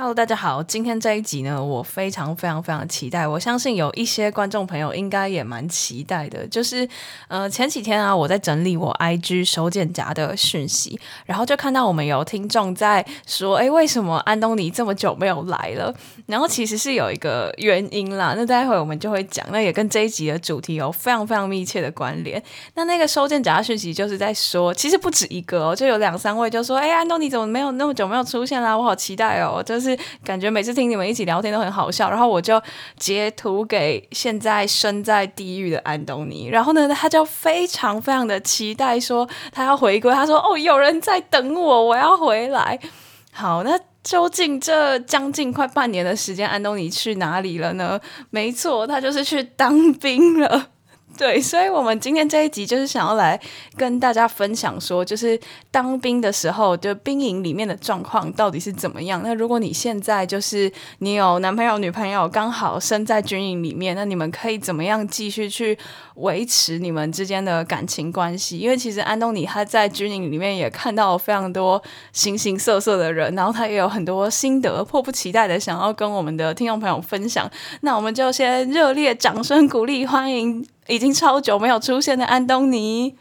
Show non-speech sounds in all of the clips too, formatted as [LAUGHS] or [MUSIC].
Hello，大家好，今天这一集呢，我非常非常非常期待。我相信有一些观众朋友应该也蛮期待的。就是呃，前几天啊，我在整理我 IG 收件夹的讯息，然后就看到我们有听众在说，哎，为什么安东尼这么久没有来了？然后其实是有一个原因啦。那待会我们就会讲，那也跟这一集的主题有非常非常密切的关联。那那个收件夹讯息就是在说，其实不止一个哦，就有两三位就说，哎，安东尼怎么没有那么久没有出现啦？我好期待哦，就是。感觉每次听你们一起聊天都很好笑，然后我就截图给现在身在地狱的安东尼，然后呢，他就非常非常的期待说他要回归，他说哦，有人在等我，我要回来。好，那究竟这将近快半年的时间，安东尼去哪里了呢？没错，他就是去当兵了。对，所以，我们今天这一集就是想要来跟大家分享说，就是当兵的时候，就兵营里面的状况到底是怎么样。那如果你现在就是你有男朋友、女朋友，刚好身在军营里面，那你们可以怎么样继续去维持你们之间的感情关系？因为其实安东尼他在军营里面也看到非常多形形色色的人，然后他也有很多心得，迫不及待的想要跟我们的听众朋友分享。那我们就先热烈掌声鼓励，欢迎！已经超久没有出现的安东尼，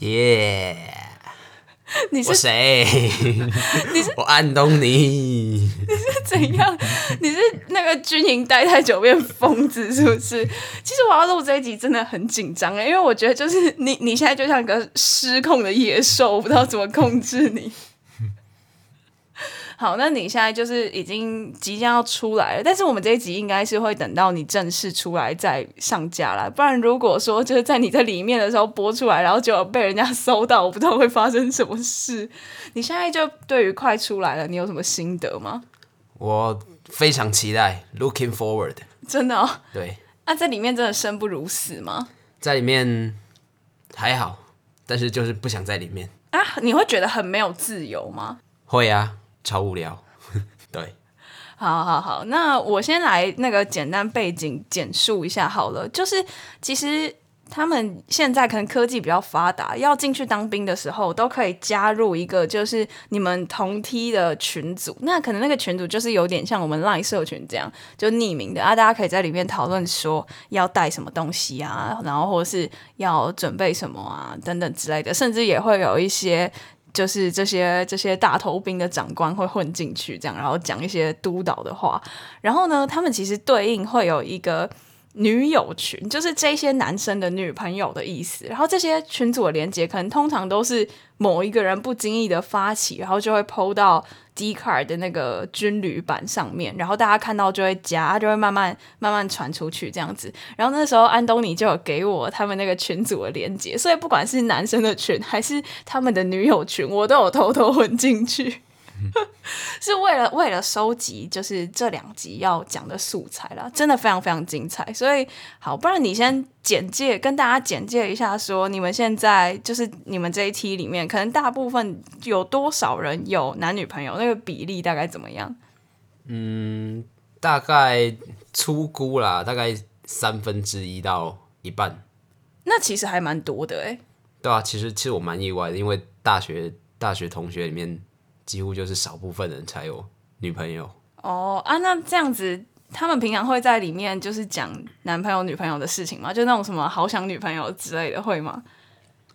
耶 Yeah！你是谁？[LAUGHS] 你是我安东尼。你是怎样？你是那个军营待太久变疯子是不是？其实我要录这一集真的很紧张哎，因为我觉得就是你，你现在就像一个失控的野兽，我不知道怎么控制你。好，那你现在就是已经即将要出来了，但是我们这一集应该是会等到你正式出来再上架啦。不然如果说就是在你在里面的时候播出来，然后就被人家搜到，我不知道会发生什么事。你现在就对于快出来了，你有什么心得吗？我非常期待，looking forward。真的哦？对。那、啊、在里面真的生不如死吗？在里面还好，但是就是不想在里面啊。你会觉得很没有自由吗？会啊。超无聊，[LAUGHS] 对，好好好，那我先来那个简单背景简述一下好了，就是其实他们现在可能科技比较发达，要进去当兵的时候都可以加入一个就是你们同梯的群组，那可能那个群组就是有点像我们 LINE 社群这样，就匿名的啊，大家可以在里面讨论说要带什么东西啊，然后或是要准备什么啊等等之类的，甚至也会有一些。就是这些这些大头兵的长官会混进去，这样，然后讲一些督导的话。然后呢，他们其实对应会有一个女友群，就是这些男生的女朋友的意思。然后这些群组的连接，可能通常都是某一个人不经意的发起，然后就会 PO 到。d c a r 的那个军旅版上面，然后大家看到就会加，就会慢慢慢慢传出去这样子。然后那时候安东尼就有给我他们那个群组的连接，所以不管是男生的群还是他们的女友群，我都有偷偷混进去。[LAUGHS] 是为了为了收集，就是这两集要讲的素材啦，真的非常非常精彩。所以好，不然你先简介跟大家简介一下，说你们现在就是你们这一期里面，可能大部分有多少人有男女朋友，那个比例大概怎么样？嗯，大概粗估啦，大概三分之一到一半。那其实还蛮多的哎。对啊，其实其实我蛮意外的，因为大学大学同学里面。几乎就是少部分人才有女朋友哦啊，那这样子，他们平常会在里面就是讲男朋友、女朋友的事情吗？就那种什么好想女朋友之类的，会吗？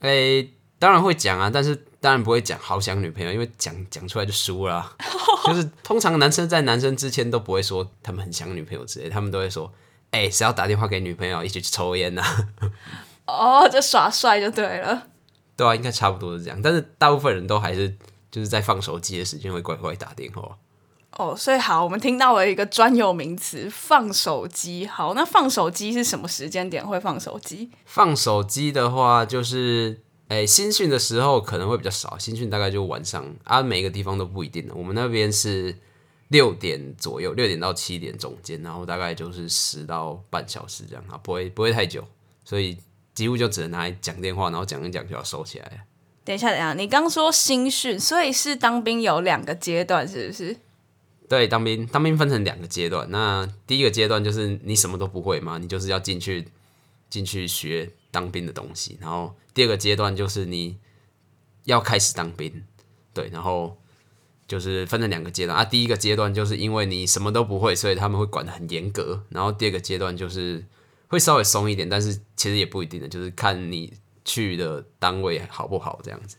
诶、欸，当然会讲啊，但是当然不会讲好想女朋友，因为讲讲出来就输了、啊。[LAUGHS] 就是通常男生在男生之前都不会说他们很想女朋友之类，他们都会说，哎、欸，谁要打电话给女朋友一起去抽烟呐、啊？哦，就耍帅就对了。对啊，应该差不多是这样，但是大部分人都还是。就是在放手机的时间会乖乖打电话。哦，所以好，我们听到了一个专有名词“放手机”。好，那放手机是什么时间点会放手机？放手机的话，就是诶、欸，新训的时候可能会比较少，新训大概就晚上啊，每个地方都不一定的。我们那边是六点左右，六点到七点中间，然后大概就是十到半小时这样啊，不会不会太久，所以几乎就只能拿来讲电话，然后讲一讲就要收起来了。等一下，等一下，你刚说新训，所以是当兵有两个阶段，是不是？对，当兵当兵分成两个阶段，那第一个阶段就是你什么都不会嘛，你就是要进去进去学当兵的东西，然后第二个阶段就是你要开始当兵，对，然后。就是分成两个阶段啊，第一个阶段就是因为你什么都不会，所以他们会管得很严格。然后第二个阶段就是会稍微松一点，但是其实也不一定的，就是看你去的单位好不好这样子。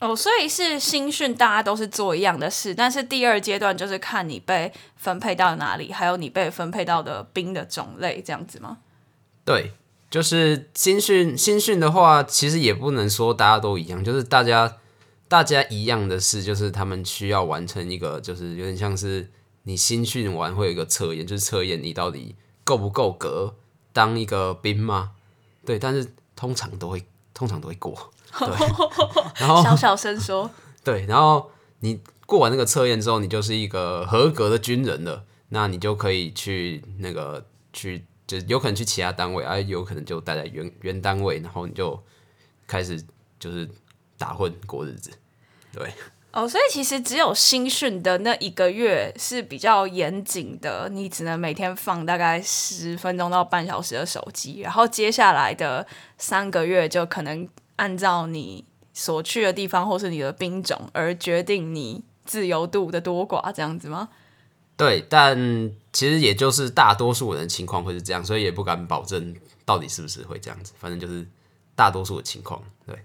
哦，所以是新训，大家都是做一样的事，但是第二阶段就是看你被分配到哪里，还有你被分配到的兵的种类这样子吗？对，就是新训，新训的话，其实也不能说大家都一样，就是大家。大家一样的事，就是他们需要完成一个，就是有点像是你新训完会有一个测验，就是测验你到底够不够格当一个兵吗？对，但是通常都会，通常都会过。[LAUGHS] 对，[LAUGHS] 然后小小声说，[LAUGHS] 对，然后你过完那个测验之后，你就是一个合格的军人了，那你就可以去那个去，就有可能去其他单位，啊，有可能就待在原原单位，然后你就开始就是。打混过日子，对哦，所以其实只有新训的那一个月是比较严谨的，你只能每天放大概十分钟到半小时的手机，然后接下来的三个月就可能按照你所去的地方或是你的兵种而决定你自由度的多寡，这样子吗？对，但其实也就是大多数人的情况会是这样，所以也不敢保证到底是不是会这样子，反正就是大多数的情况，对。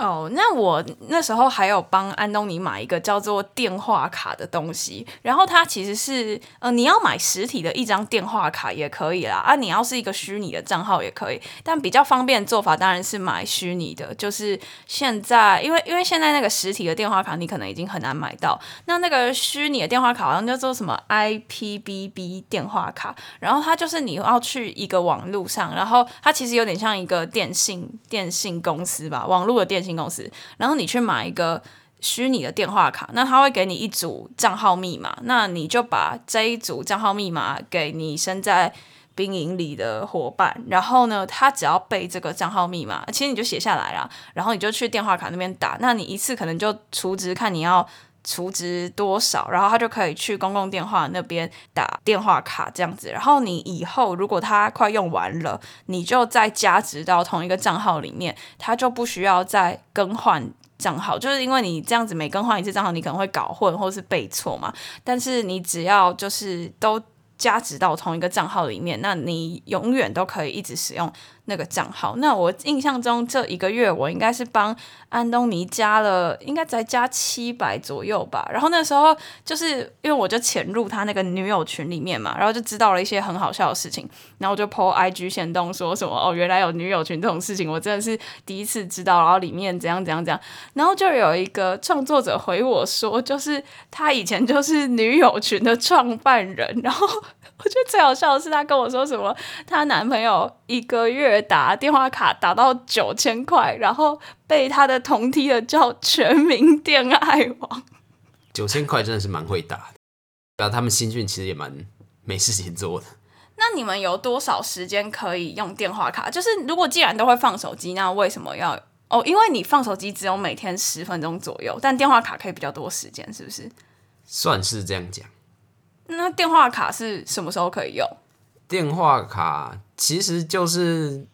哦，那我那时候还有帮安东尼买一个叫做电话卡的东西，然后它其实是呃，你要买实体的一张电话卡也可以啦，啊，你要是一个虚拟的账号也可以，但比较方便的做法当然是买虚拟的，就是现在因为因为现在那个实体的电话卡你可能已经很难买到，那那个虚拟的电话卡好像叫做什么 IPBB 电话卡，然后它就是你要去一个网络上，然后它其实有点像一个电信电信公司吧，网络的电信。公司，然后你去买一个虚拟的电话卡，那他会给你一组账号密码，那你就把这一组账号密码给你身在兵营里的伙伴，然后呢，他只要背这个账号密码，其实你就写下来了，然后你就去电话卡那边打，那你一次可能就储值，看你要。储值多少，然后他就可以去公共电话那边打电话卡这样子。然后你以后如果他快用完了，你就再加值到同一个账号里面，他就不需要再更换账号。就是因为你这样子每更换一次账号，你可能会搞混或是背错嘛。但是你只要就是都加值到同一个账号里面，那你永远都可以一直使用。那个账号，那我印象中这一个月我应该是帮安东尼加了，应该才加七百左右吧。然后那时候就是因为我就潜入他那个女友群里面嘛，然后就知道了一些很好笑的事情，然后我就 po IG 限动说什么哦，原来有女友群这种事情，我真的是第一次知道。然后里面怎样怎样怎样，然后就有一个创作者回我说，就是他以前就是女友群的创办人，然后 [LAUGHS] 我觉得最好笑的是他跟我说什么，她男朋友一个月。打电话卡打到九千块，然后被他的同梯的叫全民恋爱王。九千块真的是蛮会打的，然后他们新训其实也蛮没事情做的。那你们有多少时间可以用电话卡？就是如果既然都会放手机，那为什么要哦？因为你放手机只有每天十分钟左右，但电话卡可以比较多时间，是不是？算是这样讲。那电话卡是什么时候可以用？电话卡其实就是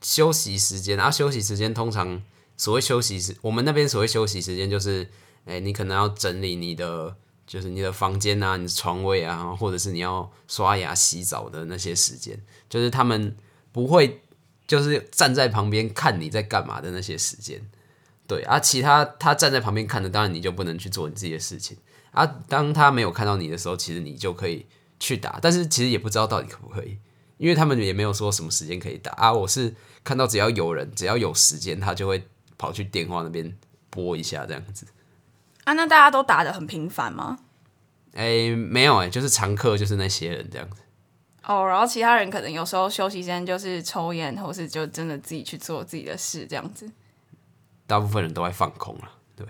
休息时间，然后休息时间通常所谓休息时，我们那边所谓休息时间就是，哎，你可能要整理你的，就是你的房间啊，你的床位啊，或者是你要刷牙洗澡的那些时间，就是他们不会就是站在旁边看你在干嘛的那些时间，对啊，其他他站在旁边看的，当然你就不能去做你自己的事情啊。当他没有看到你的时候，其实你就可以。去打，但是其实也不知道到底可不可以，因为他们也没有说什么时间可以打啊。我是看到只要有人，只要有时间，他就会跑去电话那边拨一下这样子。啊，那大家都打的很频繁吗？哎、欸，没有哎、欸，就是常客就是那些人这样子。哦，然后其他人可能有时候休息时间就是抽烟，或是就真的自己去做自己的事这样子。大部分人都在放空了，对。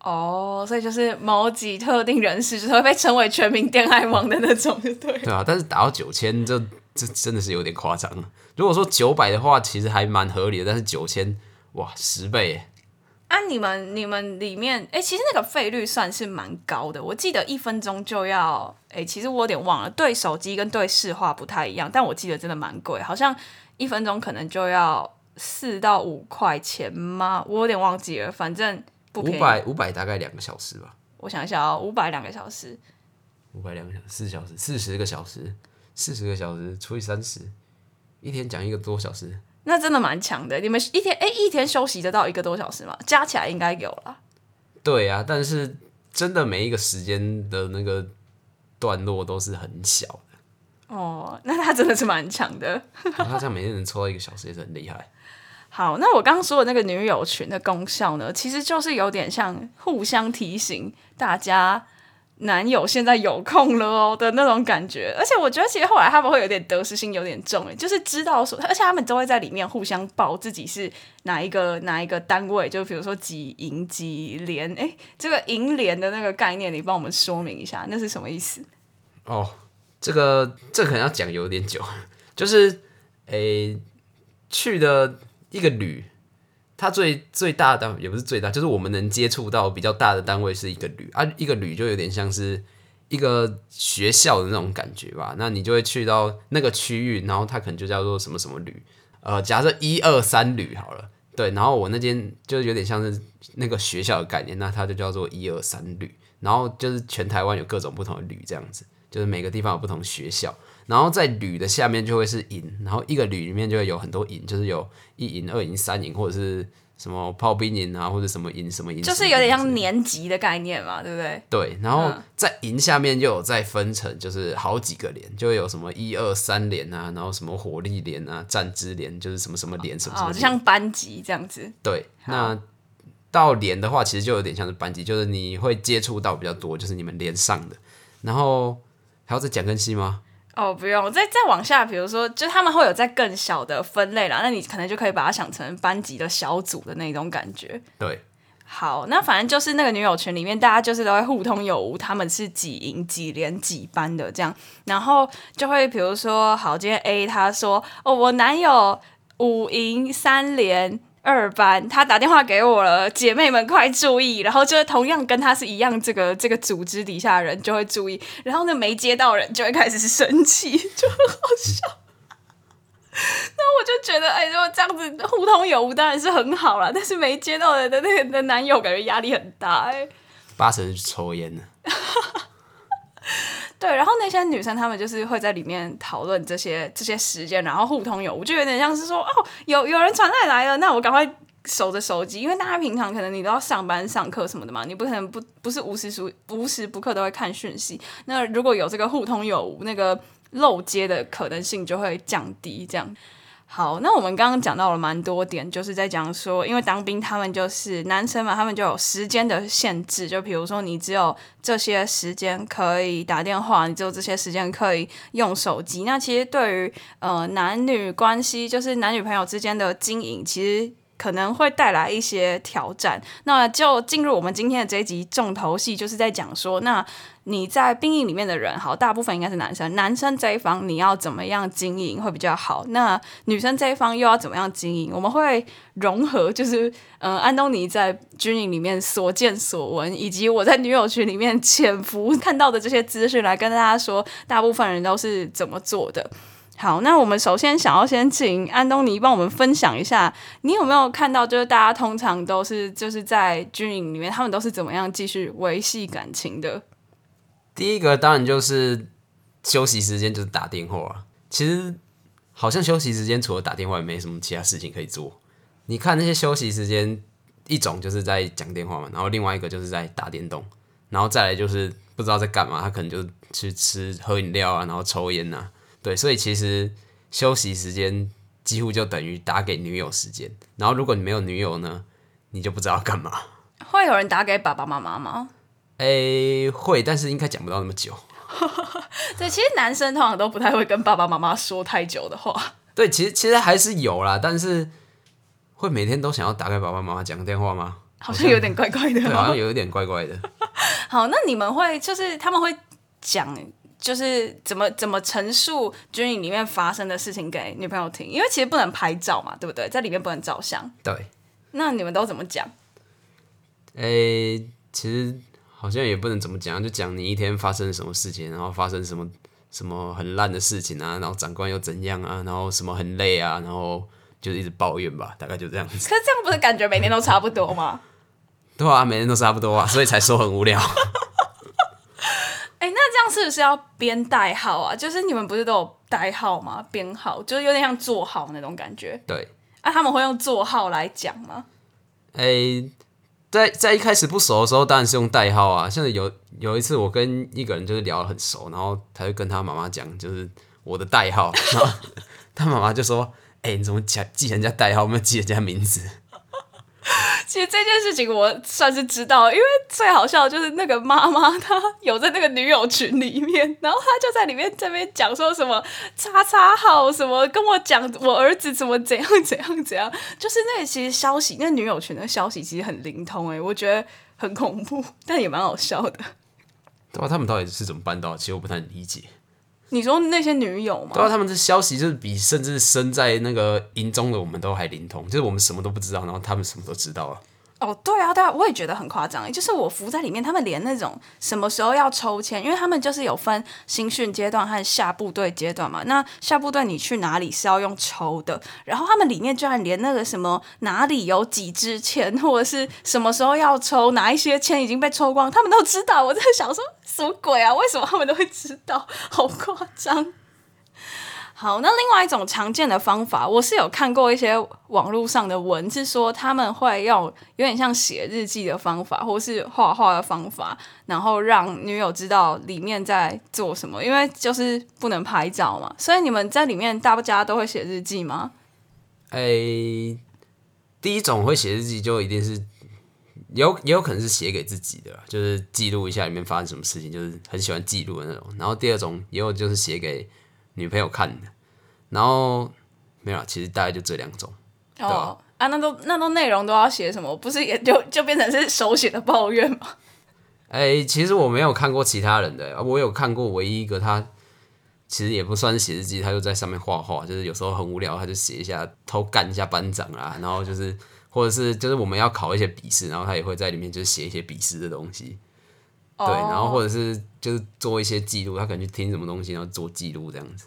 哦，所以就是某几特定人士就是会被称为全民电爱王的那种，对。对啊，但是打到九千，这这真的是有点夸张。如果说九百的话，其实还蛮合理的，但是九千，哇，十倍。啊，你们你们里面，哎、欸，其实那个费率算是蛮高的。我记得一分钟就要，哎、欸，其实我有点忘了，对手机跟对市话不太一样，但我记得真的蛮贵，好像一分钟可能就要四到五块钱吗？我有点忘记了，反正。五百五百大概两个小时吧。我想一下五百两个小时，五百两个小时，四小时，四十个小时，四十个小时除以三十，一天讲一个多小时。那真的蛮强的，你们一天哎、欸，一天休息得到一个多小时吗？加起来应该有了。对啊，但是真的每一个时间的那个段落都是很小的。哦，那他真的是蛮强的。他这样每天能抽到一个小时也是很厉害。[LAUGHS] 好，那我刚刚说的那个女友群的功效呢，其实就是有点像互相提醒大家。男友现在有空了哦的那种感觉，而且我觉得其实后来他们会有点得失心有点重诶，就是知道说，而且他们都会在里面互相报自己是哪一个哪一个单位，就比如说几营几连，诶，这个营连的那个概念，你帮我们说明一下，那是什么意思？哦，这个这个、可能要讲有点久，就是诶去的一个旅。它最最大的也不是最大，就是我们能接触到比较大的单位是一个旅啊，一个旅就有点像是一个学校的那种感觉吧。那你就会去到那个区域，然后它可能就叫做什么什么旅，呃，假设一二三旅好了，对，然后我那间就有点像是那个学校的概念，那它就叫做一二三旅，然后就是全台湾有各种不同的旅这样子，就是每个地方有不同学校。然后在旅的下面就会是营，然后一个旅里面就会有很多营，就是有一营、二营、三营，或者是什么炮兵营啊，或者什么营、什么营，就是有点像年级的概念嘛，对不对？对，然后在营下面又有再分成，就是好几个连，就会有什么一二三连啊，然后什么火力连啊、战支连，就是什么什么连什么什么，哦，就像班级这样子。对，那到连的话，其实就有点像是班级，就是你会接触到比较多，就是你们连上的。然后还要再讲更细吗？哦，不用，再再往下，比如说，就他们会有在更小的分类啦，那你可能就可以把它想成班级的小组的那种感觉。对，好，那反正就是那个女友群里面，大家就是都会互通有无，他们是几营几连几班的这样，然后就会比如说，好，今天 A 他说，哦，我男友五营三连。二班，他打电话给我了，姐妹们快注意！然后就是同样跟他是一样，这个这个组织底下的人就会注意，然后那没接到人就会开始生气，就很好笑。那我就觉得，哎，如果这样子互通有无当然是很好了，但是没接到人的那个的男友感觉压力很大，哎，八成是抽烟呢。对，然后那些女生她们就是会在里面讨论这些这些时间，然后互通有无，就有点像是说，哦，有有人传菜来了，那我赶快守着手机，因为大家平常可能你都要上班上课什么的嘛，你不可能不不是无时无无时不刻都会看讯息。那如果有这个互通有无，那个漏接的可能性就会降低，这样。好，那我们刚刚讲到了蛮多点，就是在讲说，因为当兵他们就是男生嘛，他们就有时间的限制，就比如说你只有这些时间可以打电话，你只有这些时间可以用手机。那其实对于呃男女关系，就是男女朋友之间的经营，其实可能会带来一些挑战。那就进入我们今天的这一集重头戏，就是在讲说那。你在兵营里面的人，好，大部分应该是男生。男生这一方你要怎么样经营会比较好？那女生这一方又要怎么样经营？我们会融合，就是呃，安东尼在军营里面所见所闻，以及我在女友群里面潜伏看到的这些资讯，来跟大家说，大部分人都是怎么做的。好，那我们首先想要先请安东尼帮我们分享一下，你有没有看到，就是大家通常都是就是在军营里面，他们都是怎么样继续维系感情的？第一个当然就是休息时间就是打电话。其实好像休息时间除了打电话也没什么其他事情可以做。你看那些休息时间，一种就是在讲电话嘛，然后另外一个就是在打电动，然后再来就是不知道在干嘛，他可能就去吃喝饮料啊，然后抽烟啊。对，所以其实休息时间几乎就等于打给女友时间。然后如果你没有女友呢，你就不知道干嘛。会有人打给爸爸妈妈吗？诶、欸，会，但是应该讲不到那么久。[LAUGHS] 对，其实男生通常都不太会跟爸爸妈妈说太久的话。对，其实其实还是有啦，但是会每天都想要打给爸爸妈妈讲电话吗？好像有点怪怪的，对，好像有一点怪怪的。[LAUGHS] 好，那你们会就是他们会讲，就是怎么怎么陈述军营里面发生的事情给女朋友听？因为其实不能拍照嘛，对不对？在里面不能照相。对。那你们都怎么讲？诶、欸，其实好像也不能怎么讲，就讲你一天发生了什么事情，然后发生什么什么很烂的事情啊，然后长官又怎样啊，然后什么很累啊，然后就一直抱怨吧，大概就这样子。可是这样不是感觉每天都差不多吗？[LAUGHS] 对啊，每天都差不多啊，所以才说很无聊。[LAUGHS] 是不是要编代号啊？就是你们不是都有代号吗？编号就是有点像座号那种感觉。对。啊，他们会用座号来讲吗？诶、欸，在在一开始不熟的时候，当然是用代号啊。像有有一次，我跟一个人就是聊得很熟，然后他就跟他妈妈讲，就是我的代号，然后 [LAUGHS] 他妈妈就说：“哎、欸，你怎么讲记人家代号，没有记人家名字？” [LAUGHS] 其实这件事情我算是知道，因为最好笑的就是那个妈妈她有在那个女友群里面，然后她就在里面这边讲说什么叉叉号什么跟我讲我儿子怎么怎样怎样怎样，就是那个其实消息，那女友群的消息其实很灵通诶，我觉得很恐怖，但也蛮好笑的。对啊，他们到底是怎么办到？其实我不太理解。你说那些女友吗？对啊，他们的消息就是比甚至身在那个营中的我们都还灵通，就是我们什么都不知道，然后他们什么都知道了。哦，对啊，对啊，我也觉得很夸张。就是我服在里面，他们连那种什么时候要抽签，因为他们就是有分新训阶段和下部队阶段嘛。那下部队你去哪里是要用抽的，然后他们里面居然连那个什么哪里有几支签，或者是什么时候要抽，哪一些签已经被抽光，他们都知道。我在想说，什么鬼啊？为什么他们都会知道？好夸张。好，那另外一种常见的方法，我是有看过一些网络上的文，是说他们会用有点像写日记的方法，或是画画的方法，然后让女友知道里面在做什么，因为就是不能拍照嘛。所以你们在里面大家都会写日记吗？诶、第一种会写日记就一定是有也有可能是写给自己的，就是记录一下里面发生什么事情，就是很喜欢记录的那种。然后第二种也有就是写给。女朋友看的，然后没有啦，其实大概就这两种。哦啊，那都那都内容都要写什么？不是也就就变成是手写的抱怨吗？[LAUGHS] 哎、欸，其实我没有看过其他人的，我有看过唯一一个他，其实也不算是写日记，他就在上面画画，就是有时候很无聊，他就写一下偷干一下班长啊，然后就是或者是就是我们要考一些笔试，然后他也会在里面就是写一些笔试的东西。对，然后或者是就是做一些记录，他可能去听什么东西，然后做记录这样子。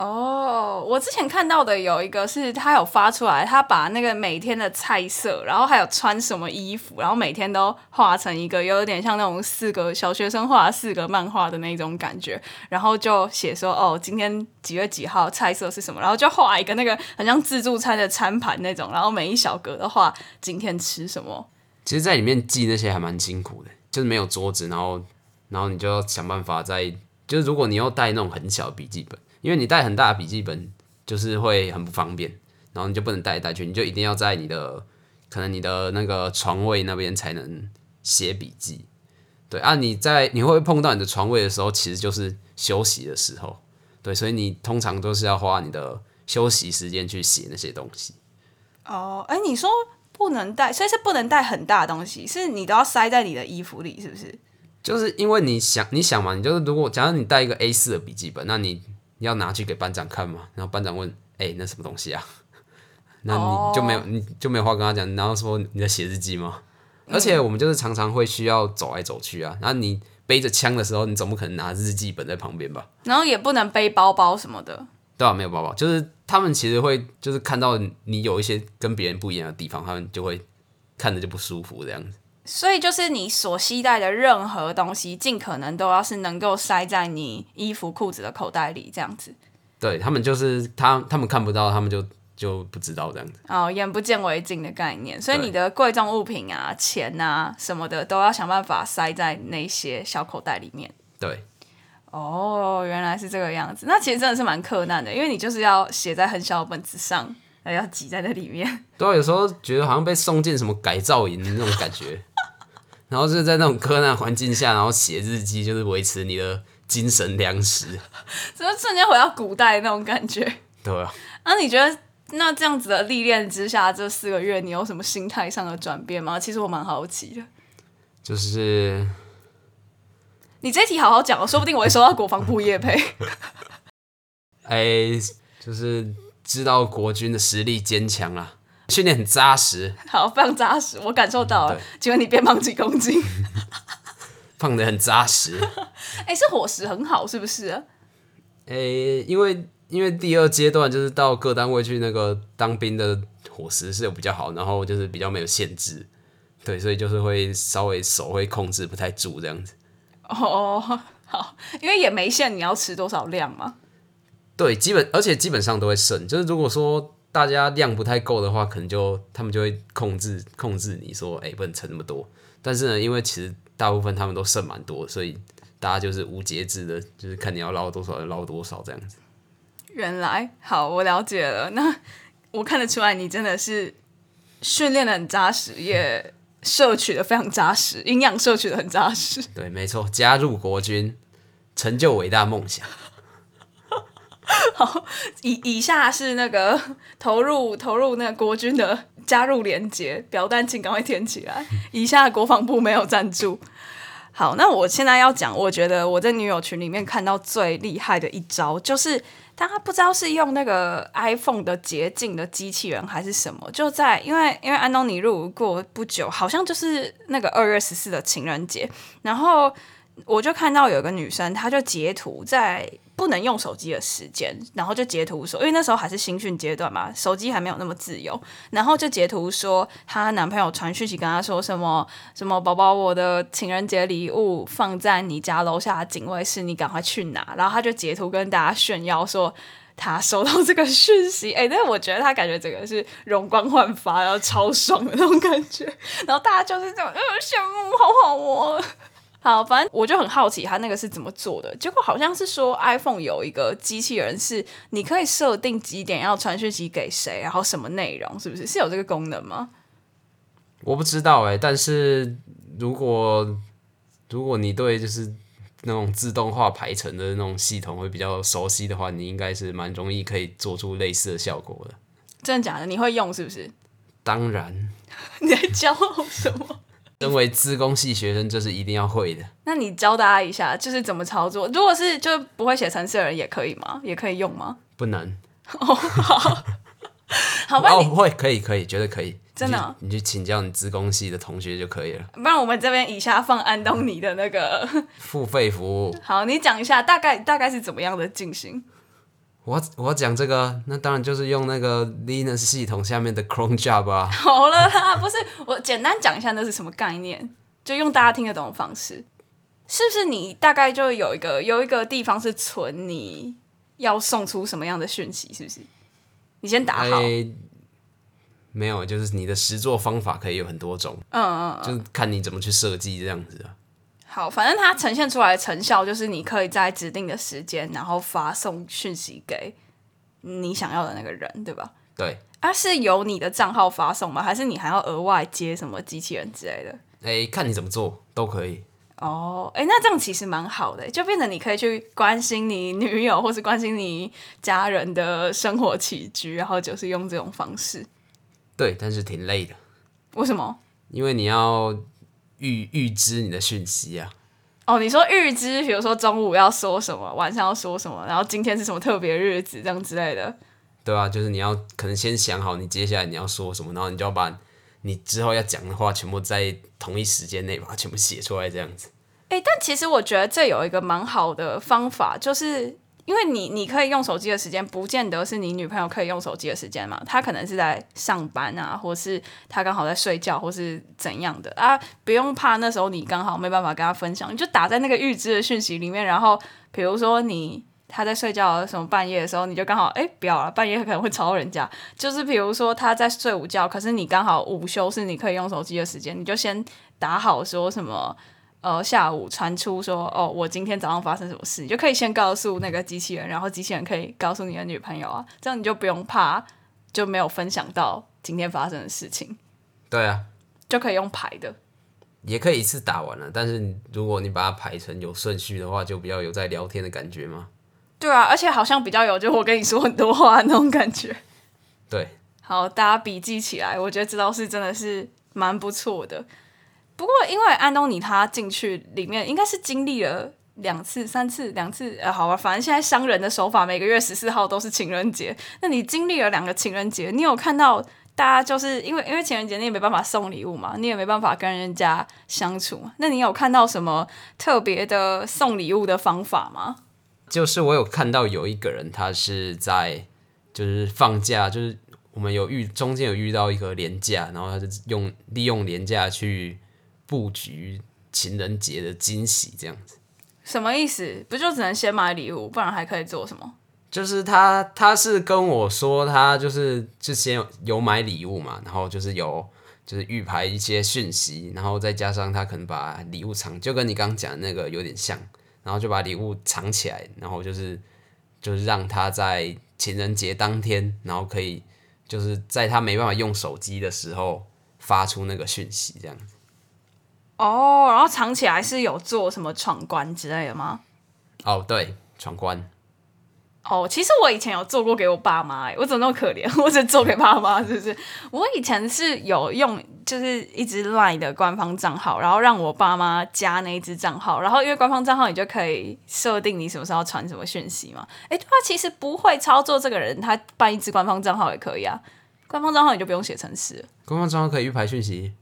哦我之前看到的有一个是他有发出来，他把那个每天的菜色，然后还有穿什么衣服，然后每天都画成一个有点像那种四个小学生画四个漫画的那种感觉，然后就写说哦，今天几月几号，菜色是什么，然后就画一个那个很像自助餐的餐盘那种，然后每一小格的话今天吃什么。其实，在里面记那些还蛮辛苦的，就是没有桌子，然后然后你就要想办法在，就是如果你要带那种很小笔记本。因为你带很大的笔记本，就是会很不方便，然后你就不能带来带去，你就一定要在你的可能你的那个床位那边才能写笔记。对啊，你在你会碰到你的床位的时候，其实就是休息的时候。对，所以你通常都是要花你的休息时间去写那些东西。哦，哎，你说不能带，所以是不能带很大的东西，是你都要塞在你的衣服里，是不是？就是因为你想，你想嘛，你就是如果假如你带一个 A 四的笔记本，那你。你要拿去给班长看嘛？然后班长问：“哎、欸，那什么东西啊？” [LAUGHS] 那你就没有，oh. 你就没有话跟他讲，然后说你在写日记吗？嗯、而且我们就是常常会需要走来走去啊。然后你背着枪的时候，你总不可能拿日记本在旁边吧？然后也不能背包包什么的。对啊，没有包包，就是他们其实会就是看到你有一些跟别人不一样的地方，他们就会看着就不舒服这样子。所以就是你所携带的任何东西，尽可能都要是能够塞在你衣服裤子的口袋里，这样子。对，他们就是他，他们看不到，他们就就不知道这样子。哦，眼不见为净的概念。所以你的贵重物品啊、钱啊什么的，都要想办法塞在那些小口袋里面。对。哦，原来是这个样子。那其实真的是蛮困难的，因为你就是要写在很小的本子上，还要挤在那里面。[LAUGHS] 对啊，有时候觉得好像被送进什么改造营的那种感觉。[LAUGHS] 然后就是在那种苛难环境下，然后写日记，就是维持你的精神粮食。[LAUGHS] 怎么瞬间回到古代那种感觉？对啊。那、啊、你觉得那这样子的历练之下，这四个月你有什么心态上的转变吗？其实我蛮好奇的。就是你这一题好好讲哦，说不定我会收到国防部业配。哎、欸，就是知道国军的实力坚强啊，训练很扎实。好，非常扎实，我感受到了。请问你变胖几公斤？[LAUGHS] 胖的很扎实。[LAUGHS] 哎、欸，是伙食很好，是不是？哎、欸，因为。因为第二阶段就是到各单位去那个当兵的伙食是有比较好，然后就是比较没有限制，对，所以就是会稍微手会控制不太住这样子。哦，好，因为也没限你要吃多少量嘛。对，基本而且基本上都会剩，就是如果说大家量不太够的话，可能就他们就会控制控制你说，哎，不能盛那么多。但是呢，因为其实大部分他们都剩蛮多，所以大家就是无节制的，就是看你要捞多少就捞多少这样子。原来好，我了解了。那我看得出来，你真的是训练的很扎实，也摄取的非常扎实，营养摄取的很扎实。对，没错，加入国军，成就伟大梦想。[LAUGHS] 好，以以下是那个 [LAUGHS] 投入投入那个国军的加入连接表单，请赶快填起来。以下国防部没有赞助。好，那我现在要讲，我觉得我在女友群里面看到最厉害的一招就是。但他不知道是用那个 iPhone 的洁净的机器人还是什么，就在因为因为安东尼入伍过不久，好像就是那个二月十四的情人节，然后我就看到有个女生，她就截图在。不能用手机的时间，然后就截图说，因为那时候还是新训阶段嘛，手机还没有那么自由，然后就截图说她男朋友传讯息跟她说什么什么宝宝，我的情人节礼物放在你家楼下的警卫室，你赶快去拿。然后她就截图跟大家炫耀说他收到这个讯息，哎，但是我觉得他感觉这个是容光焕发，然后超爽的那种感觉，然后大家就是这种，呃，羡慕，好好哦。好，反正我就很好奇他那个是怎么做的。结果好像是说 iPhone 有一个机器人，是你可以设定几点要传讯息给谁，然后什么内容，是不是？是有这个功能吗？我不知道哎、欸，但是如果如果你对就是那种自动化排程的那种系统会比较熟悉的话，你应该是蛮容易可以做出类似的效果的。真的假的？你会用是不是？当然。[LAUGHS] 你在骄傲什么？身为资工系学生，这是一定要会的。那你教大家一下，就是怎么操作？如果是就不会写程式的人，也可以吗？也可以用吗？[LAUGHS] 不能。哦，好，好吧。哦，会，可以，可以，绝对可以。真的哦？你去请教你资工系的同学就可以了。不然我们这边以下放安东尼的那个 [LAUGHS] 付费服务。好，你讲一下大概大概是怎么样的进行？我我讲这个，那当然就是用那个 Linux 系统下面的 Cron Job 啊。[LAUGHS] 好了啦，不是我简单讲一下那是什么概念，就用大家听得懂的方式，是不是？你大概就有一个有一个地方是存你要送出什么样的讯息，是不是？你先打好。欸，没有，就是你的实作方法可以有很多种，嗯嗯，嗯，就是看你怎么去设计这样子啊。好，反正它呈现出来的成效就是，你可以在指定的时间，然后发送讯息给你想要的那个人，对吧？对。啊，是由你的账号发送吗？还是你还要额外接什么机器人之类的？哎、欸，看你怎么做都可以。哦，哎，那这样其实蛮好的，就变成你可以去关心你女友，或是关心你家人的生活起居，然后就是用这种方式。对，但是挺累的。为什么？因为你要。预预知你的讯息啊！哦，你说预知，比如说中午要说什么，晚上要说什么，然后今天是什么特别日子，这样之类的。对啊，就是你要可能先想好你接下来你要说什么，然后你就要把你之后要讲的话全部在同一时间内把它全部写出来，这样子。诶，但其实我觉得这有一个蛮好的方法，就是。因为你你可以用手机的时间，不见得是你女朋友可以用手机的时间嘛。她可能是在上班啊，或是她刚好在睡觉，或是怎样的啊。不用怕，那时候你刚好没办法跟她分享，你就打在那个预知的讯息里面。然后比如说你她在睡觉，什么半夜的时候，你就刚好哎，不要了，半夜可能会吵到人家。就是比如说她在睡午觉，可是你刚好午休是你可以用手机的时间，你就先打好说什么。呃，下午传出说，哦，我今天早上发生什么事，你就可以先告诉那个机器人，然后机器人可以告诉你的女朋友啊，这样你就不用怕，就没有分享到今天发生的事情。对啊，就可以用排的，也可以一次打完了，但是如果你把它排成有顺序的话，就比较有在聊天的感觉嘛。对啊，而且好像比较有，就我跟你说很多话那种感觉。对，好，大家笔记起来，我觉得这倒是真的是蛮不错的。不过因为安东尼他进去里面应该是经历了两次、三次、两次，呃，好吧，反正现在商人的手法，每个月十四号都是情人节。那你经历了两个情人节，你有看到？大家就是因为因为情人节你也没办法送礼物嘛，你也没办法跟人家相处。那你有看到什么特别的送礼物的方法吗？就是我有看到有一个人，他是在就是放假，就是我们有遇中间有遇到一个连假，然后他就用利用连假去布局情人节的惊喜，这样子。什么意思？不就只能先买礼物，不然还可以做什么？就是他，他是跟我说，他就是之前有有买礼物嘛，然后就是有就是预排一些讯息，然后再加上他可能把礼物藏，就跟你刚刚讲的那个有点像，然后就把礼物藏起来，然后就是就是让他在情人节当天，然后可以就是在他没办法用手机的时候发出那个讯息，这样子。哦，然后藏起来是有做什么闯关之类的吗？哦，对，闯关。哦，其实我以前有做过给我爸妈，哎，我怎么那么可怜？[LAUGHS] 我只做给爸妈，是不是？我以前是有用，就是一支 LINE 的官方账号，然后让我爸妈加那一支账号，然后因为官方账号你就可以设定你什么时候传什么讯息嘛。哎，对啊，其实不会操作这个人，他办一支官方账号也可以啊。官方账号你就不用写程式，官方账号可以预排讯息，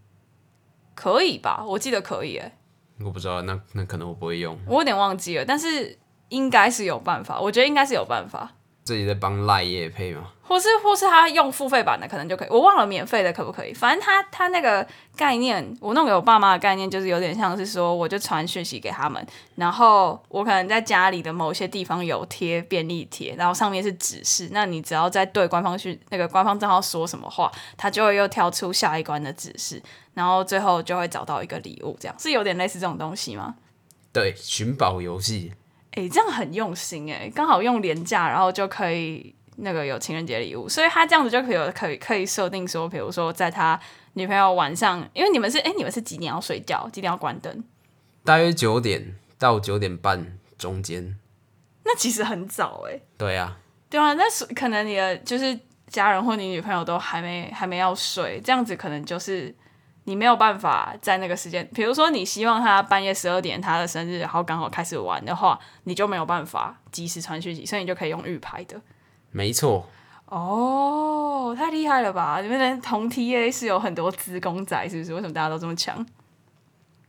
可以吧？我记得可以，哎，我不知道，那那可能我不会用，我有点忘记了，但是。应该是有办法，我觉得应该是有办法。自己在帮赖业配吗？或是或是他用付费版的可能就可以，我忘了免费的可不可以？反正他他那个概念，我弄给我爸妈的概念就是有点像是说，我就传讯息给他们，然后我可能在家里的某些地方有贴便利贴，然后上面是指示，那你只要在对官方讯那个官方账号说什么话，他就会又跳出下一关的指示，然后最后就会找到一个礼物，这样是有点类似这种东西吗？对，寻宝游戏。哎、欸，这样很用心哎，刚好用廉价，然后就可以那个有情人节礼物，所以他这样子就可以有可以可以设定说，比如说在他女朋友晚上，因为你们是哎、欸，你们是几点要睡觉，几点要关灯？大约九点到九点半中间。那其实很早哎。对啊。对啊，那是可能你的就是家人或你女朋友都还没还没要睡，这样子可能就是。你没有办法在那个时间，比如说你希望他半夜十二点他的生日，然后刚好开始玩的话，你就没有办法及时传讯息，所以你就可以用预排的。没错。哦，太厉害了吧！你们的同 TA 是有很多资工仔，是不是？为什么大家都这么强？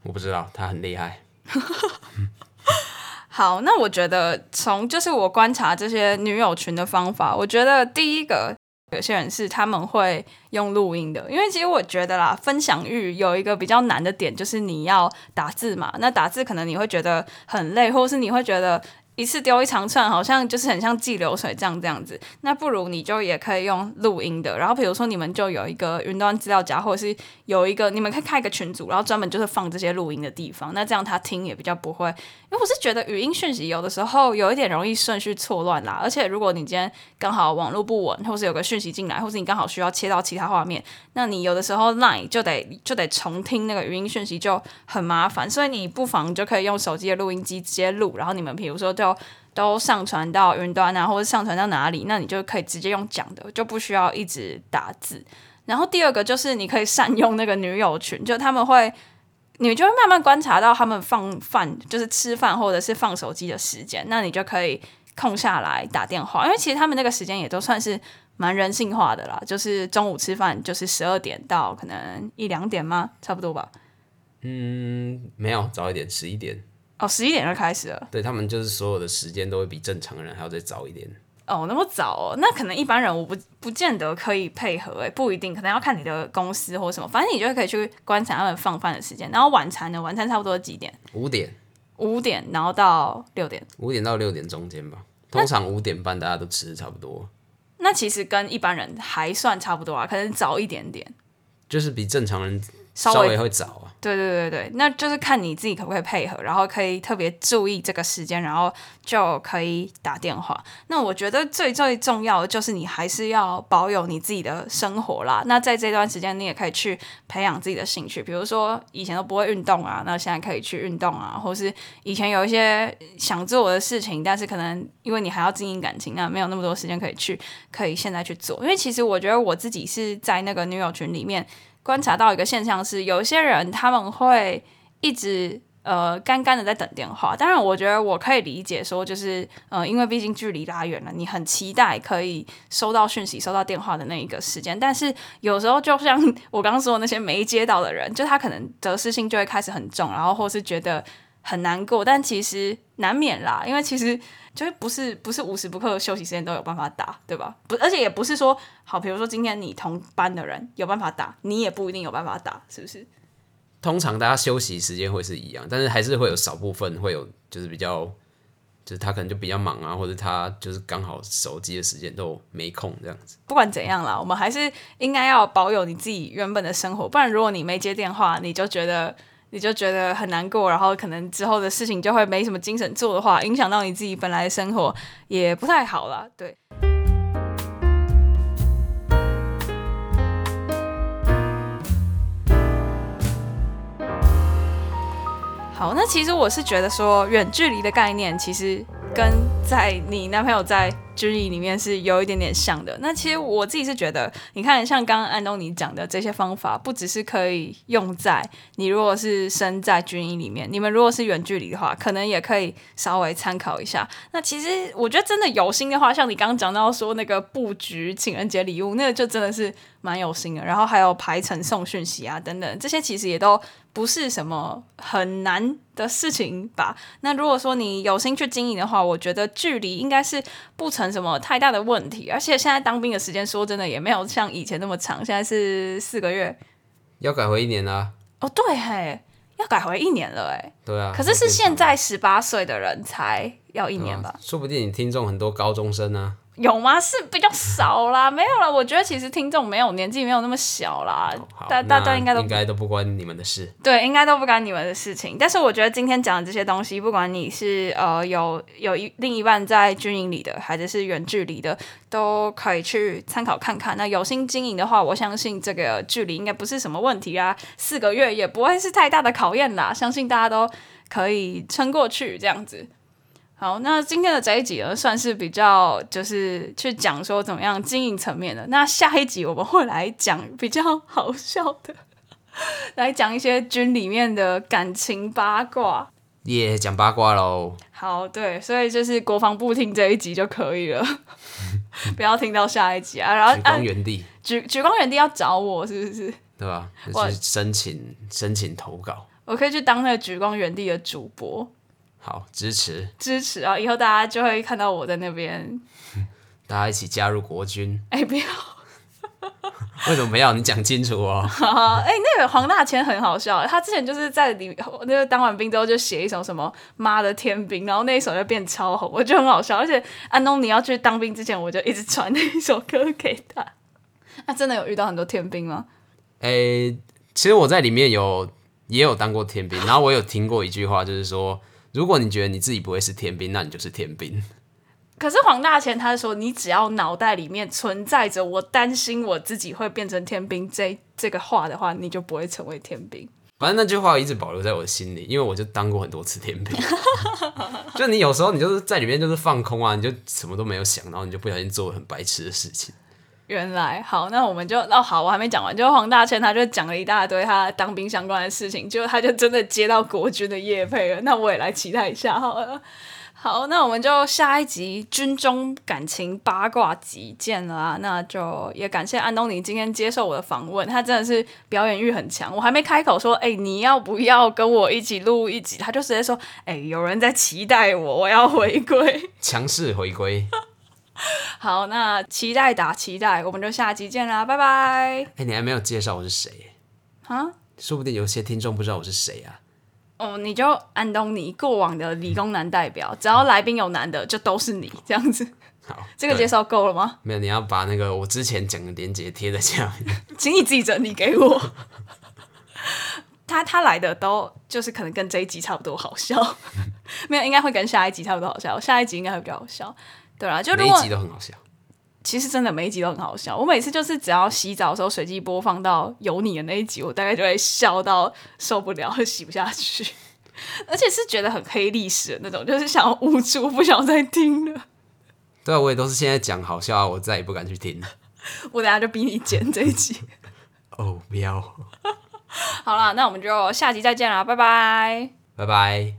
我不知道，他很厉害。[LAUGHS] 好，那我觉得从就是我观察这些女友群的方法，我觉得第一个。有些人是他们会用录音的，因为其实我觉得啦，分享欲有一个比较难的点，就是你要打字嘛。那打字可能你会觉得很累，或是你会觉得。一次丢一长串，好像就是很像记流水这样这样子。那不如你就也可以用录音的。然后比如说你们就有一个云端资料夹，或者是有一个你们可以开一个群组，然后专门就是放这些录音的地方。那这样他听也比较不会。因为我是觉得语音讯息有的时候有一点容易顺序错乱啦。而且如果你今天刚好网络不稳，或是有个讯息进来，或是你刚好需要切到其他画面，那你有的时候 Line 就得就得重听那个语音讯息就很麻烦。所以你不妨就可以用手机的录音机直接录，然后你们比如说就。都上传到云端啊，或者上传到哪里，那你就可以直接用讲的，就不需要一直打字。然后第二个就是你可以善用那个女友群，就他们会，你就会慢慢观察到他们放饭，就是吃饭或者是放手机的时间，那你就可以空下来打电话，因为其实他们那个时间也都算是蛮人性化的啦，就是中午吃饭就是十二点到可能一两点吗？差不多吧。嗯，没有，早一点，十一点。哦，十一点就开始了。对，他们就是所有的时间都会比正常人还要再早一点。哦，那么早哦？那可能一般人我不不见得可以配合，哎，不一定，可能要看你的公司或什么。反正你就可以去观察他们放饭的时间。然后晚餐呢？晚餐差不多几点？五点。五点，然后到六点。五点到六点中间吧。通常五点半大家都吃的差不多。那其实跟一般人还算差不多啊，可能早一点点。就是比正常人。稍微，会早啊。对对对对，那就是看你自己可不可以配合，然后可以特别注意这个时间，然后就可以打电话。那我觉得最最重要的就是你还是要保有你自己的生活啦。那在这段时间，你也可以去培养自己的兴趣，比如说以前都不会运动啊，那现在可以去运动啊，或是以前有一些想做的事情，但是可能因为你还要经营感情，那没有那么多时间可以去，可以现在去做。因为其实我觉得我自己是在那个女友群里面。观察到一个现象是，有些人他们会一直呃干干的在等电话。当然，我觉得我可以理解说，就是呃，因为毕竟距离拉远了，你很期待可以收到讯息、收到电话的那一个时间。但是有时候，就像我刚刚说的那些没接到的人，就他可能得失心就会开始很重，然后或是觉得很难过。但其实难免啦，因为其实。就是不是不是无时不刻休息时间都有办法打，对吧？不，而且也不是说好，比如说今天你同班的人有办法打，你也不一定有办法打，是不是？通常大家休息时间会是一样，但是还是会有少部分会有，就是比较，就是他可能就比较忙啊，或者他就是刚好手机的时间都没空这样子。不管怎样啦，我们还是应该要保有你自己原本的生活，不然如果你没接电话，你就觉得。你就觉得很难过，然后可能之后的事情就会没什么精神做的话，影响到你自己本来的生活也不太好啦。对。好，那其实我是觉得说，远距离的概念其实跟在你男朋友在。军营里面是有一点点像的。那其实我自己是觉得，你看，像刚刚安东尼讲的这些方法，不只是可以用在你如果是身在军营里面，你们如果是远距离的话，可能也可以稍微参考一下。那其实我觉得真的有心的话，像你刚刚讲到说那个布局情人节礼物，那个就真的是蛮有心的。然后还有排程送讯息啊等等，这些其实也都不是什么很难的事情吧。那如果说你有心去经营的话，我觉得距离应该是不成什么太大的问题，而且现在当兵的时间说真的也没有像以前那么长，现在是四个月，要改回一年啦。哦，对嘿，要改回一年了哎。对啊。可是是现在十八岁的人才要一年吧？啊，说不定你听众很多高中生呢。有吗？是比较少啦，没有啦。我觉得其实听众没有年纪没有那么小啦，大大家应该都应该都不关你们的事。对，应该都不关你们的事情。但是我觉得今天讲的这些东西，不管你是呃有有一另一半在军营里的，还是是远距离的，都可以去参考看看。那有心经营的话，我相信这个距离应该不是什么问题啊，四个月也不会是太大的考验啦。相信大家都可以撑过去，这样子。好，那今天的这一集呢，算是比较就是去讲说怎么样经营层面的。那下一集我们会来讲比较好笑的，来讲一些军里面的感情八卦。耶，讲八卦喽。好，对，所以就是国防部听这一集就可以了，[LAUGHS] 不要听到下一集啊。然后举光原地，举举光原地要找我是不是？对吧？就是申请申请投稿，我可以去当那个举光原地的主播。好，支持支持啊！以后大家就会看到我在那边，[LAUGHS] 大家一起加入国军。[LAUGHS] 哎、欸，不要！为什么不要？你讲清楚哦。[LAUGHS] 哎、欸，那个黄大千很好笑，他之前就是在里那个当完兵之后就写一首什么“妈的天兵”，然后那一首就变超红，我觉得很好笑。而且安东尼要去当兵之前，我就一直传那一首歌给他。他真的有遇到很多天兵吗？哎、欸，其实我在里面有也有当过天兵，然后我有听过一句话，就是说。如果你觉得你自己不会是天兵，那你就是天兵。可是黄大千他说，你只要脑袋里面存在着“我担心我自己会变成天兵”这这个话的话，你就不会成为天兵。反正那句话一直保留在我的心里，因为我就当过很多次天兵。[LAUGHS] 就你有时候你就是在里面就是放空啊，你就什么都没有想，然后你就不小心做了很白痴的事情。原来好，那我们就哦好，我还没讲完，就黄大千他就讲了一大堆他当兵相关的事情，就他就真的接到国军的业配了，那我也来期待一下好了。[LAUGHS] 好，那我们就下一集军中感情八卦集见了啊！那就也感谢安东尼今天接受我的访问，他真的是表演欲很强，我还没开口说，哎、欸，你要不要跟我一起录一集？他就直接说，哎、欸，有人在期待我，我要回归，[LAUGHS] 强势回归。[LAUGHS] 好，那期待打期待，我们就下期见啦，拜拜。哎、欸，你还没有介绍我是谁？啊？说不定有些听众不知道我是谁啊。哦，你就安东尼，过往的理工男代表，只要来宾有男的，就都是你这样子。好，这个介绍够了吗？没有，你要把那个我之前讲的链接贴在下面，[LAUGHS] 请你自己整理给我。他他来的都就是可能跟这一集差不多好笑，[LAUGHS] 没有，应该会跟下一集差不多好笑，下一集应该会比较好笑，对啊，就如果每一集都很好笑。其实真的每一集都很好笑，我每次就是只要洗澡的时候随机播放到有你的那一集，我大概就会笑到受不了，[LAUGHS] 洗不下去，[LAUGHS] 而且是觉得很黑历史的那种，就是想要捂住，不想再听了。对啊，我也都是现在讲好笑，我再也不敢去听了。[LAUGHS] 我等下就逼你剪这一集。哦，不要。好了，那我们就下集再见啦，拜拜，拜拜。